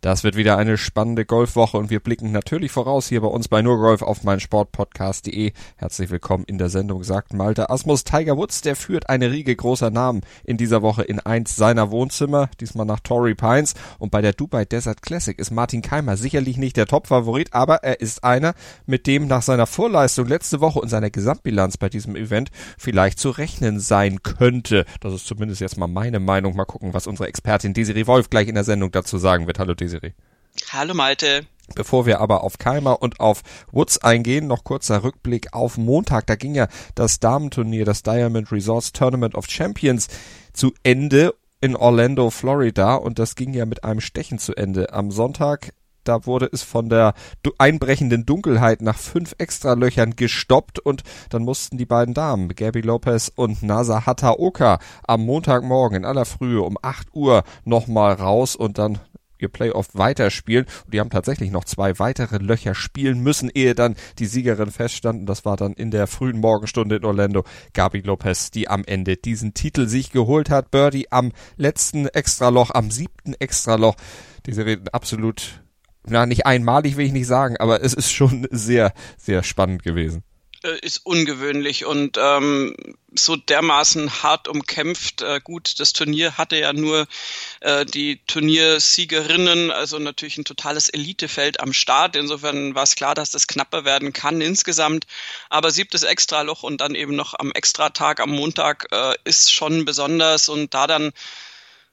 Das wird wieder eine spannende Golfwoche und wir blicken natürlich voraus hier bei uns bei Nurgolf auf meinsportpodcast.de. Herzlich willkommen in der Sendung, sagt Malte Asmus. Tiger Woods, der führt eine Riege großer Namen in dieser Woche in eins seiner Wohnzimmer, diesmal nach Torrey Pines. Und bei der Dubai Desert Classic ist Martin Keimer sicherlich nicht der Top-Favorit, aber er ist einer, mit dem nach seiner Vorleistung letzte Woche und seiner Gesamtbilanz bei diesem Event vielleicht zu rechnen sein könnte. Das ist zumindest jetzt mal meine Meinung. Mal gucken, was unsere Expertin Desiree Wolf gleich in der Sendung dazu sagen wird. Hallo Desiree. Desiree. Hallo Malte. Bevor wir aber auf Keimer und auf Woods eingehen, noch kurzer Rückblick auf Montag. Da ging ja das Damenturnier, das Diamond Resorts Tournament of Champions zu Ende in Orlando, Florida und das ging ja mit einem Stechen zu Ende. Am Sonntag da wurde es von der einbrechenden Dunkelheit nach fünf Extralöchern gestoppt und dann mussten die beiden Damen, Gabby Lopez und Nasa Hataoka, am Montagmorgen in aller Frühe um 8 Uhr nochmal raus und dann ihr Playoff weiterspielen. Und die haben tatsächlich noch zwei weitere Löcher spielen müssen, ehe dann die Siegerin feststanden. Das war dann in der frühen Morgenstunde in Orlando Gabi Lopez, die am Ende diesen Titel sich geholt hat. Birdie am letzten Extraloch, am siebten Extraloch. Diese reden absolut, na, nicht einmalig will ich nicht sagen, aber es ist schon sehr, sehr spannend gewesen. Äh, ist ungewöhnlich und ähm, so dermaßen hart umkämpft. Äh, gut, das Turnier hatte ja nur äh, die Turniersiegerinnen, also natürlich ein totales Elitefeld am Start. Insofern war es klar, dass das knapper werden kann insgesamt. Aber siebtes Extraloch und dann eben noch am Extratag am Montag äh, ist schon besonders und da dann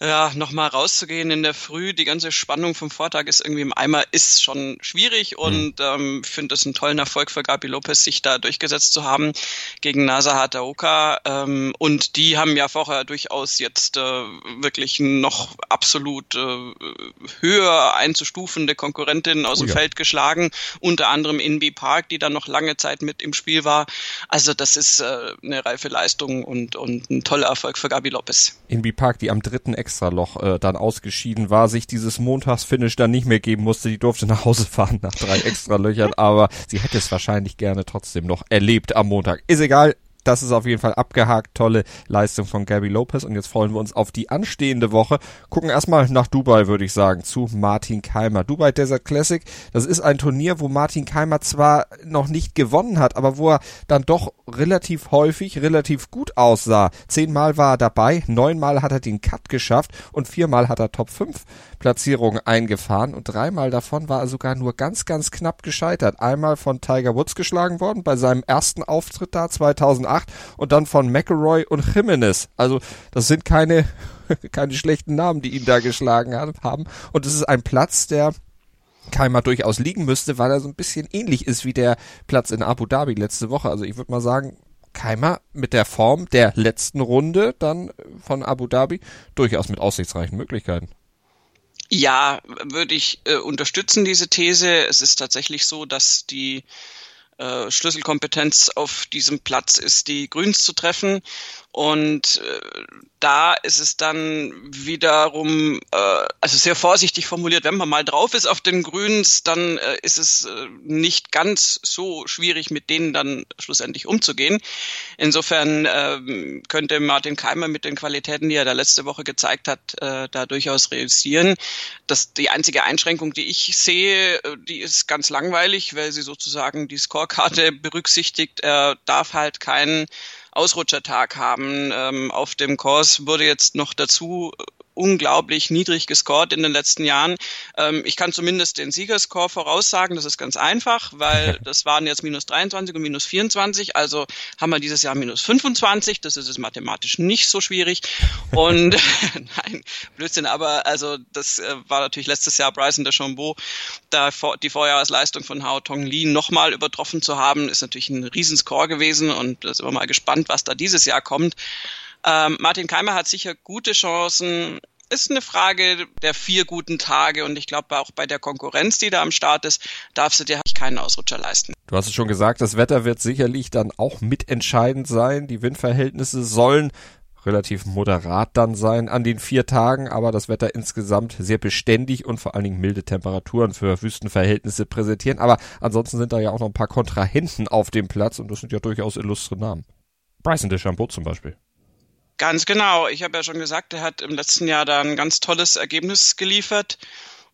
ja, nochmal rauszugehen in der Früh, die ganze Spannung vom Vortag ist irgendwie im Eimer, ist schon schwierig mhm. und ähm, finde es einen tollen Erfolg für Gabi Lopez, sich da durchgesetzt zu haben gegen Nasa Hataoka. Ähm, und die haben ja vorher durchaus jetzt äh, wirklich noch absolut äh, höher einzustufende Konkurrentinnen aus oh, dem ja. Feld geschlagen, unter anderem Inby Park, die dann noch lange Zeit mit im Spiel war. Also das ist äh, eine reife Leistung und, und ein toller Erfolg für Gabi Lopez. Inby Park, die am dritten Extraloch äh, dann ausgeschieden war, sich dieses Montagsfinish dann nicht mehr geben musste. Die durfte nach Hause fahren nach drei Extralöchern, aber sie hätte es wahrscheinlich gerne trotzdem noch erlebt am Montag. Ist egal, das ist auf jeden Fall abgehakt. Tolle Leistung von Gabby Lopez. Und jetzt freuen wir uns auf die anstehende Woche. Gucken erstmal nach Dubai, würde ich sagen, zu Martin Keimer. Dubai Desert Classic, das ist ein Turnier, wo Martin Keimer zwar noch nicht gewonnen hat, aber wo er dann doch relativ häufig, relativ gut aussah. Zehnmal war er dabei, neunmal hat er den Cut geschafft und viermal hat er Top 5 Platzierungen eingefahren und dreimal davon war er sogar nur ganz, ganz knapp gescheitert. Einmal von Tiger Woods geschlagen worden bei seinem ersten Auftritt da 2008 und dann von McElroy und Jimenez. Also das sind keine, keine schlechten Namen, die ihn da geschlagen haben. Und es ist ein Platz, der Keimer durchaus liegen müsste, weil er so ein bisschen ähnlich ist wie der Platz in Abu Dhabi letzte Woche. Also ich würde mal sagen, Keimer mit der Form der letzten Runde dann von Abu Dhabi durchaus mit aussichtsreichen Möglichkeiten. Ja, würde ich äh, unterstützen, diese These. Es ist tatsächlich so, dass die äh, Schlüsselkompetenz auf diesem Platz ist, die Grüns zu treffen. Und äh, da ist es dann wiederum, äh, also sehr vorsichtig formuliert, wenn man mal drauf ist auf den Grüns, dann äh, ist es äh, nicht ganz so schwierig, mit denen dann schlussendlich umzugehen. Insofern äh, könnte Martin Keimer mit den Qualitäten, die er da letzte Woche gezeigt hat, äh, da durchaus realisieren. Das die einzige Einschränkung, die ich sehe, äh, die ist ganz langweilig, weil sie sozusagen die Scorekarte berücksichtigt. Er darf halt keinen Ausrutschertag haben. Ähm, auf dem Kurs wurde jetzt noch dazu unglaublich niedrig gescored in den letzten Jahren. Ähm, ich kann zumindest den Siegerscore voraussagen, das ist ganz einfach, weil das waren jetzt minus 23 und minus 24, also haben wir dieses Jahr minus 25, das ist es mathematisch nicht so schwierig. Und nein, Blödsinn, aber also das äh, war natürlich letztes Jahr Bryson de Chambeau, da die Vorjahresleistung von Hao Tong Li nochmal übertroffen zu haben, ist natürlich ein Riesenscore gewesen und da sind wir mal gespannt, was da dieses Jahr kommt. Ähm, Martin Keimer hat sicher gute Chancen. Ist eine Frage der vier guten Tage und ich glaube auch bei der Konkurrenz, die da am Start ist, darfst du dir keinen Ausrutscher leisten. Du hast es schon gesagt, das Wetter wird sicherlich dann auch mitentscheidend sein. Die Windverhältnisse sollen relativ moderat dann sein an den vier Tagen, aber das Wetter insgesamt sehr beständig und vor allen Dingen milde Temperaturen für Wüstenverhältnisse präsentieren. Aber ansonsten sind da ja auch noch ein paar Kontrahenten auf dem Platz und das sind ja durchaus illustre Namen. Bryson DeChambeau zum Beispiel. Ganz genau. Ich habe ja schon gesagt, er hat im letzten Jahr da ein ganz tolles Ergebnis geliefert.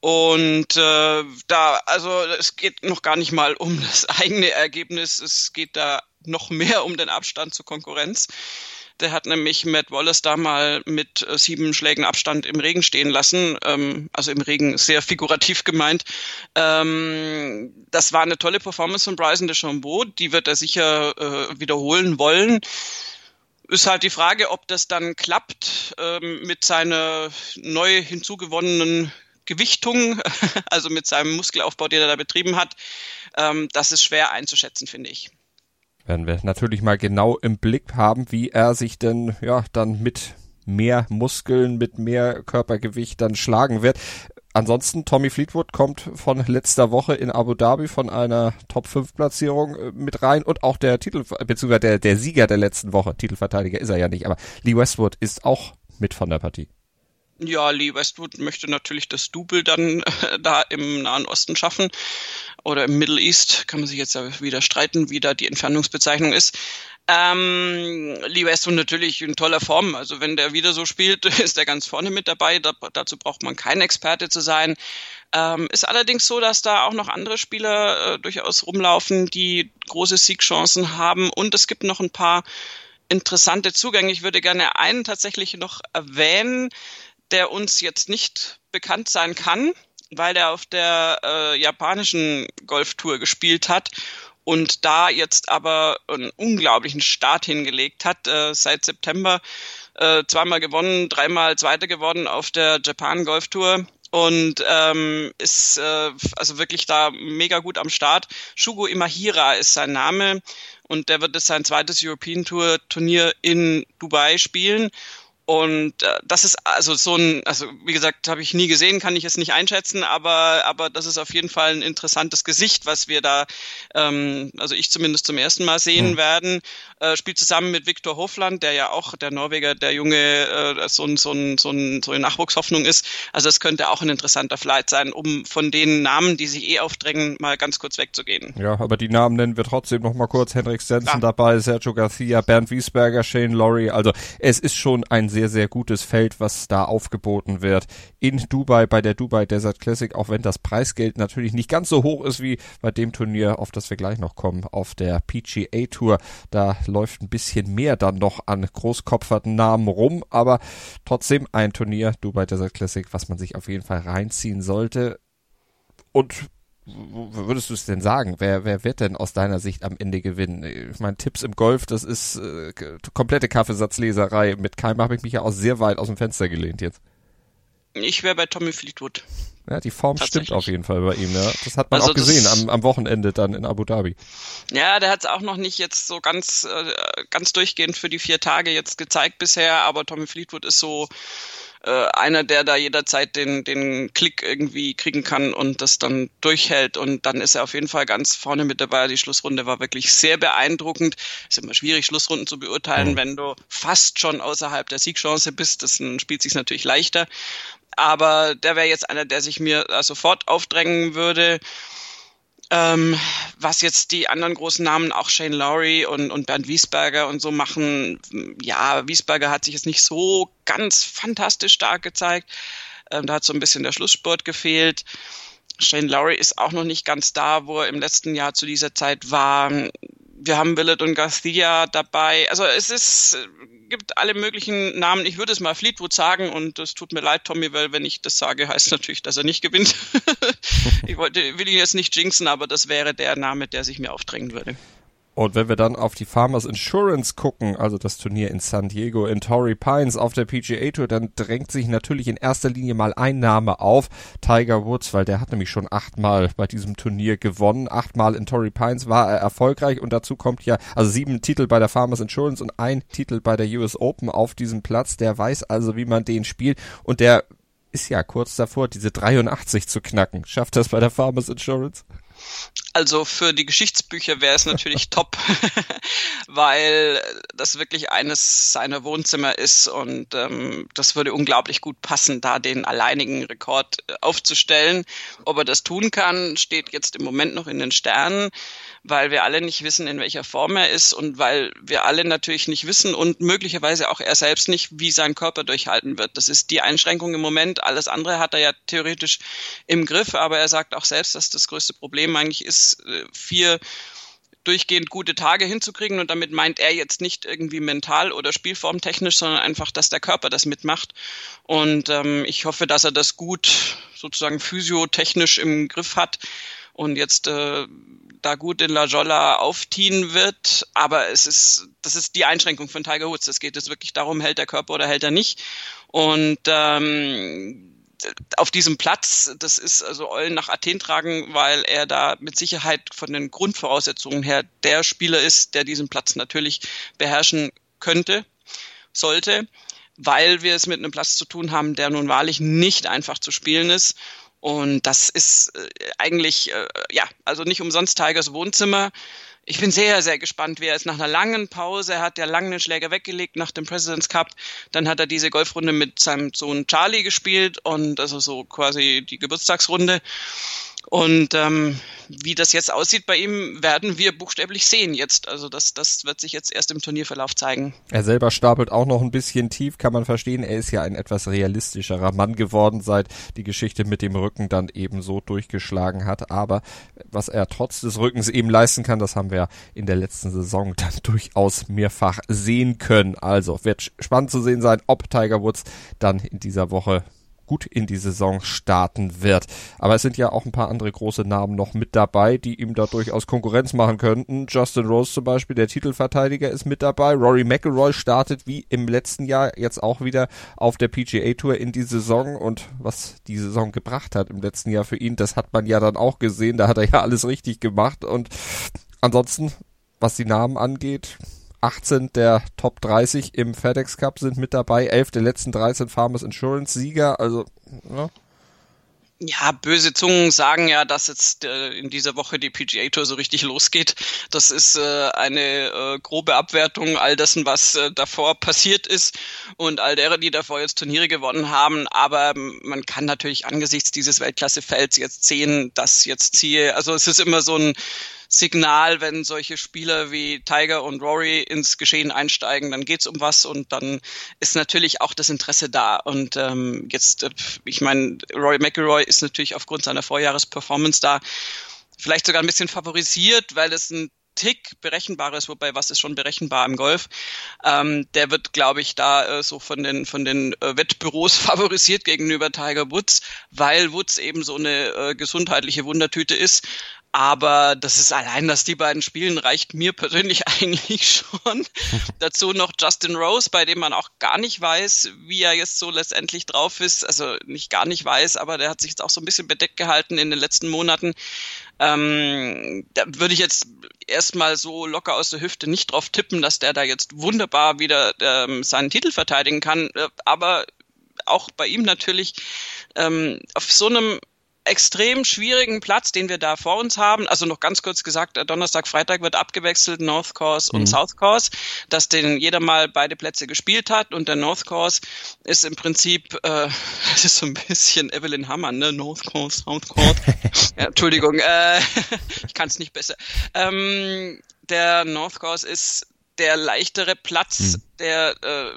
Und äh, da, also es geht noch gar nicht mal um das eigene Ergebnis, es geht da noch mehr um den Abstand zur Konkurrenz. Der hat nämlich Matt Wallace da mal mit äh, sieben Schlägen Abstand im Regen stehen lassen, ähm, also im Regen sehr figurativ gemeint. Ähm, das war eine tolle Performance von Bryson DeChambeau, die wird er sicher äh, wiederholen wollen. Ist halt die Frage, ob das dann klappt ähm, mit seiner neu hinzugewonnenen Gewichtung, also mit seinem Muskelaufbau, den er da betrieben hat. Ähm, das ist schwer einzuschätzen, finde ich werden wir natürlich mal genau im Blick haben, wie er sich denn ja dann mit mehr Muskeln, mit mehr Körpergewicht dann schlagen wird. Ansonsten, Tommy Fleetwood kommt von letzter Woche in Abu Dhabi von einer Top-5-Platzierung äh, mit rein und auch der Titel, beziehungsweise der, der Sieger der letzten Woche, Titelverteidiger ist er ja nicht, aber Lee Westwood ist auch mit von der Partie. Ja, Lee Westwood möchte natürlich das Double dann äh, da im Nahen Osten schaffen oder im Middle East. Kann man sich jetzt ja wieder streiten, wie da die Entfernungsbezeichnung ist. Ähm, Lee Westwood natürlich in toller Form. Also wenn der wieder so spielt, ist er ganz vorne mit dabei. Da, dazu braucht man kein Experte zu sein. Ähm, ist allerdings so, dass da auch noch andere Spieler äh, durchaus rumlaufen, die große Siegchancen haben. Und es gibt noch ein paar interessante Zugänge. Ich würde gerne einen tatsächlich noch erwähnen der uns jetzt nicht bekannt sein kann, weil er auf der äh, japanischen Golftour gespielt hat und da jetzt aber einen unglaublichen Start hingelegt hat. Äh, seit September äh, zweimal gewonnen, dreimal Zweiter geworden auf der Japan Golf Tour und ähm, ist äh, also wirklich da mega gut am Start. Shugo Imahira ist sein Name und der wird jetzt sein zweites European Tour Turnier in Dubai spielen und äh, das ist also so ein, also wie gesagt, habe ich nie gesehen, kann ich es nicht einschätzen, aber aber das ist auf jeden Fall ein interessantes Gesicht, was wir da, ähm, also ich zumindest zum ersten Mal sehen mhm. werden. Äh, spielt zusammen mit Viktor Hofland, der ja auch der Norweger, der junge äh, so ein so ein so ein so eine Nachwuchshoffnung ist. Also es könnte auch ein interessanter Flight sein, um von den Namen, die sich eh aufdrängen, mal ganz kurz wegzugehen. Ja, aber die Namen nennen wir trotzdem noch mal kurz. Henrik Stenson ja. dabei, Sergio Garcia, Bernd Wiesberger, Shane Laurie. Also es ist schon ein sehr, sehr gutes Feld, was da aufgeboten wird in Dubai bei der Dubai Desert Classic, auch wenn das Preisgeld natürlich nicht ganz so hoch ist wie bei dem Turnier, auf das wir gleich noch kommen, auf der PGA Tour. Da läuft ein bisschen mehr dann noch an großkopferten Namen rum, aber trotzdem ein Turnier, Dubai Desert Classic, was man sich auf jeden Fall reinziehen sollte. Und würdest du es denn sagen? Wer, wer wird denn aus deiner Sicht am Ende gewinnen? Ich meine, Tipps im Golf, das ist äh, komplette Kaffeesatzleserei. Mit Keim habe ich mich ja auch sehr weit aus dem Fenster gelehnt jetzt. Ich wäre bei Tommy Fleetwood. Ja, die Form stimmt auf jeden Fall bei ihm, ja. Das hat man also auch gesehen am, am Wochenende dann in Abu Dhabi. Ja, der hat es auch noch nicht jetzt so ganz, äh, ganz durchgehend für die vier Tage jetzt gezeigt bisher, aber Tommy Fleetwood ist so äh, einer, der da jederzeit den, den Klick irgendwie kriegen kann und das dann durchhält. Und dann ist er auf jeden Fall ganz vorne mit dabei. Die Schlussrunde war wirklich sehr beeindruckend. Ist immer schwierig, Schlussrunden zu beurteilen, mhm. wenn du fast schon außerhalb der Siegchance bist. Das spielt sich natürlich leichter. Aber der wäre jetzt einer, der sich mir sofort aufdrängen würde. Ähm, was jetzt die anderen großen Namen, auch Shane Lowry und, und Bernd Wiesberger und so machen, ja, Wiesberger hat sich jetzt nicht so ganz fantastisch stark gezeigt. Ähm, da hat so ein bisschen der Schlusssport gefehlt. Shane Lowry ist auch noch nicht ganz da, wo er im letzten Jahr zu dieser Zeit war wir haben Willett und Garcia dabei. Also es ist, gibt alle möglichen Namen. Ich würde es mal Fleetwood sagen und es tut mir leid, Tommy, weil wenn ich das sage, heißt natürlich, dass er nicht gewinnt. ich wollte, will ihn jetzt nicht jinxen, aber das wäre der Name, der sich mir aufdrängen würde. Und wenn wir dann auf die Farmers Insurance gucken, also das Turnier in San Diego in Torrey Pines auf der PGA Tour, dann drängt sich natürlich in erster Linie mal ein Name auf, Tiger Woods, weil der hat nämlich schon achtmal bei diesem Turnier gewonnen. Achtmal in Torrey Pines war er erfolgreich und dazu kommt ja, also sieben Titel bei der Farmers Insurance und ein Titel bei der US Open auf diesem Platz. Der weiß also, wie man den spielt und der ist ja kurz davor, diese 83 zu knacken. Schafft das bei der Farmers Insurance? Also für die Geschichtsbücher wäre es natürlich top, weil das wirklich eines seiner Wohnzimmer ist und ähm, das würde unglaublich gut passen, da den alleinigen Rekord äh, aufzustellen. Ob er das tun kann, steht jetzt im Moment noch in den Sternen, weil wir alle nicht wissen, in welcher Form er ist und weil wir alle natürlich nicht wissen und möglicherweise auch er selbst nicht, wie sein Körper durchhalten wird. Das ist die Einschränkung im Moment. Alles andere hat er ja theoretisch im Griff, aber er sagt auch selbst, dass das größte Problem eigentlich ist, äh, vier durchgehend gute Tage hinzukriegen und damit meint er jetzt nicht irgendwie mental oder spielformtechnisch, sondern einfach, dass der Körper das mitmacht. Und ähm, ich hoffe, dass er das gut sozusagen physiotechnisch im Griff hat und jetzt äh, da gut in La Jolla aufziehen wird. Aber es ist, das ist die Einschränkung von Tiger Woods. Es geht jetzt wirklich darum, hält der Körper oder hält er nicht. Und ähm, auf diesem Platz, das ist also Eulen nach Athen tragen, weil er da mit Sicherheit von den Grundvoraussetzungen her der Spieler ist, der diesen Platz natürlich beherrschen könnte, sollte, weil wir es mit einem Platz zu tun haben, der nun wahrlich nicht einfach zu spielen ist. Und das ist äh, eigentlich, äh, ja, also nicht umsonst Tigers Wohnzimmer ich bin sehr, sehr gespannt, wie er ist. Nach einer langen Pause, er hat ja lange den Schläger weggelegt nach dem President's Cup. Dann hat er diese Golfrunde mit seinem Sohn Charlie gespielt und also so quasi die Geburtstagsrunde. Und ähm, wie das jetzt aussieht bei ihm, werden wir buchstäblich sehen jetzt. Also das, das wird sich jetzt erst im Turnierverlauf zeigen. Er selber stapelt auch noch ein bisschen tief, kann man verstehen. Er ist ja ein etwas realistischerer Mann geworden, seit die Geschichte mit dem Rücken dann eben so durchgeschlagen hat. Aber was er trotz des Rückens eben leisten kann, das haben wir in der letzten Saison dann durchaus mehrfach sehen können. Also wird spannend zu sehen sein, ob Tiger Woods dann in dieser Woche gut in die Saison starten wird. Aber es sind ja auch ein paar andere große Namen noch mit dabei, die ihm da durchaus Konkurrenz machen könnten. Justin Rose zum Beispiel, der Titelverteidiger, ist mit dabei. Rory McIlroy startet wie im letzten Jahr jetzt auch wieder auf der PGA Tour in die Saison und was die Saison gebracht hat im letzten Jahr für ihn, das hat man ja dann auch gesehen. Da hat er ja alles richtig gemacht und ansonsten, was die Namen angeht, 18 der Top 30 im FedEx Cup sind mit dabei, 11 der letzten 13 Farmers Insurance Sieger, also ja. Ja, böse Zungen sagen ja, dass jetzt äh, in dieser Woche die PGA Tour so richtig losgeht. Das ist äh, eine äh, grobe Abwertung all dessen, was äh, davor passiert ist und all derer, die davor jetzt Turniere gewonnen haben. Aber man kann natürlich angesichts dieses Weltklassefelds jetzt sehen, dass jetzt ziehe. Also es ist immer so ein Signal, wenn solche Spieler wie Tiger und Rory ins Geschehen einsteigen, dann geht's um was und dann ist natürlich auch das Interesse da. Und ähm, jetzt, äh, ich meine, Rory McIlroy ist natürlich aufgrund seiner Vorjahresperformance da vielleicht sogar ein bisschen favorisiert, weil es ein Tick berechenbares, wobei was ist schon berechenbar im Golf. Ähm, der wird, glaube ich, da äh, so von den von den äh, Wettbüros favorisiert gegenüber Tiger Woods, weil Woods eben so eine äh, gesundheitliche Wundertüte ist. Aber das ist allein, dass die beiden spielen, reicht mir persönlich eigentlich schon. Dazu noch Justin Rose, bei dem man auch gar nicht weiß, wie er jetzt so letztendlich drauf ist. Also nicht gar nicht weiß, aber der hat sich jetzt auch so ein bisschen bedeckt gehalten in den letzten Monaten. Ähm, da würde ich jetzt erstmal so locker aus der Hüfte nicht drauf tippen, dass der da jetzt wunderbar wieder ähm, seinen Titel verteidigen kann. Äh, aber auch bei ihm natürlich ähm, auf so einem extrem schwierigen Platz, den wir da vor uns haben. Also noch ganz kurz gesagt, äh, Donnerstag, Freitag wird abgewechselt, North Course und mhm. South Course, dass den jeder mal beide Plätze gespielt hat und der North Course ist im Prinzip, äh, es ist so ein bisschen Evelyn Hammer, ne? North Course, South Course. ja, Entschuldigung, äh, ich kann es nicht besser. Ähm, der North Course ist der leichtere Platz, hm. der äh,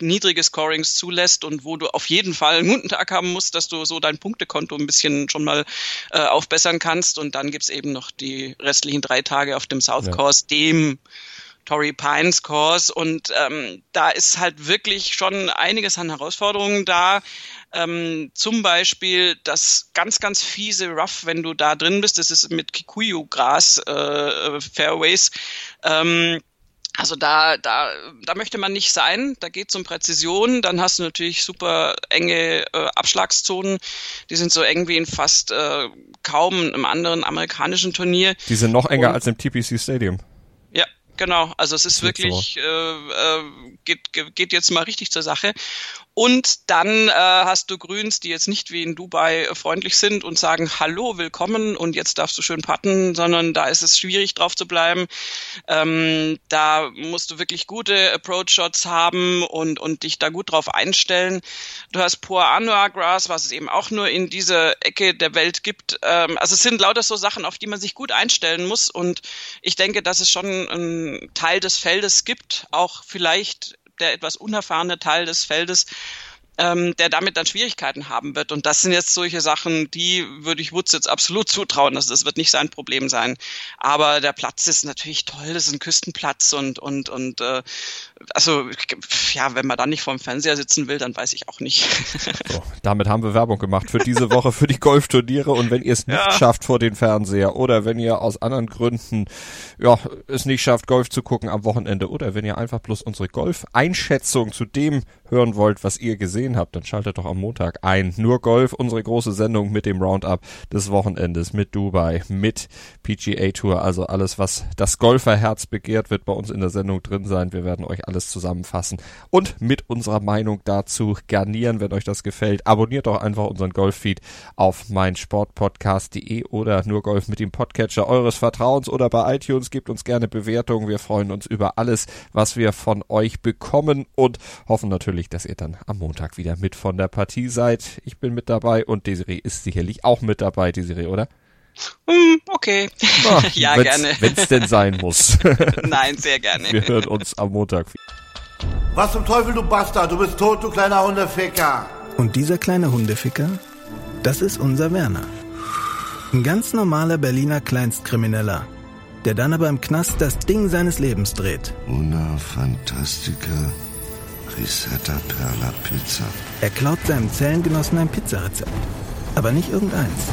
niedrige Scorings zulässt und wo du auf jeden Fall einen guten Tag haben musst, dass du so dein Punktekonto ein bisschen schon mal äh, aufbessern kannst. Und dann gibt's eben noch die restlichen drei Tage auf dem South Course, ja. dem Torrey Pines Course. Und ähm, da ist halt wirklich schon einiges an Herausforderungen da. Ähm, zum Beispiel das ganz, ganz fiese Rough, wenn du da drin bist, das ist mit Kikuyu-Gras äh, Fairways. Ähm, also da, da, da möchte man nicht sein. Da geht es um Präzision. Dann hast du natürlich super enge äh, Abschlagszonen. Die sind so eng wie in fast äh, kaum einem anderen amerikanischen Turnier. Die sind noch enger Und, als im TPC Stadium. Ja, genau. Also es ist wirklich, so. äh, äh, geht, geht jetzt mal richtig zur Sache. Und dann äh, hast du Grüns, die jetzt nicht wie in Dubai freundlich sind und sagen, hallo, willkommen und jetzt darfst du schön patten, sondern da ist es schwierig drauf zu bleiben. Ähm, da musst du wirklich gute Approach-Shots haben und, und dich da gut drauf einstellen. Du hast Poor Anua Grass, was es eben auch nur in dieser Ecke der Welt gibt. Ähm, also es sind lauter so Sachen, auf die man sich gut einstellen muss und ich denke, dass es schon einen Teil des Feldes gibt, auch vielleicht der etwas unerfahrene Teil des Feldes, ähm, der damit dann Schwierigkeiten haben wird. Und das sind jetzt solche Sachen, die würde ich Woods jetzt absolut zutrauen. Also das wird nicht sein Problem sein. Aber der Platz ist natürlich toll. Das ist ein Küstenplatz und und und äh, also ja, wenn man da nicht vorm Fernseher sitzen will, dann weiß ich auch nicht. So, damit haben wir Werbung gemacht für diese Woche für die Golfturniere und wenn ihr es nicht ja. schafft vor den Fernseher oder wenn ihr aus anderen Gründen ja es nicht schafft Golf zu gucken am Wochenende oder wenn ihr einfach bloß unsere Golf-Einschätzung zu dem hören wollt, was ihr gesehen habt, dann schaltet doch am Montag ein. Nur Golf, unsere große Sendung mit dem Roundup des Wochenendes, mit Dubai, mit PGA Tour, also alles, was das Golferherz begehrt, wird bei uns in der Sendung drin sein. Wir werden euch alles zusammenfassen und mit unserer Meinung dazu garnieren, wenn euch das gefällt. Abonniert doch einfach unseren Golffeed auf meinsportpodcast.de oder nur Golf mit dem Podcatcher eures Vertrauens oder bei iTunes. Gebt uns gerne Bewertungen. Wir freuen uns über alles, was wir von euch bekommen und hoffen natürlich, dass ihr dann am Montag wieder mit von der Partie seid. Ich bin mit dabei und Desiree ist sicherlich auch mit dabei, Desiree, oder? Hm, okay. Na, ja, wenn's, gerne. Wenn es denn sein muss. Nein, sehr gerne. Wir hören uns am Montag. Was zum Teufel, du Bastard? Du bist tot, du kleiner Hundeficker. Und dieser kleine Hundeficker, das ist unser Werner. Ein ganz normaler Berliner Kleinstkrimineller, der dann aber im Knast das Ding seines Lebens dreht. Una Fantastica Risetta Perla Pizza. Er klaut seinem Zellengenossen ein Pizzarezept. Aber nicht irgendeins.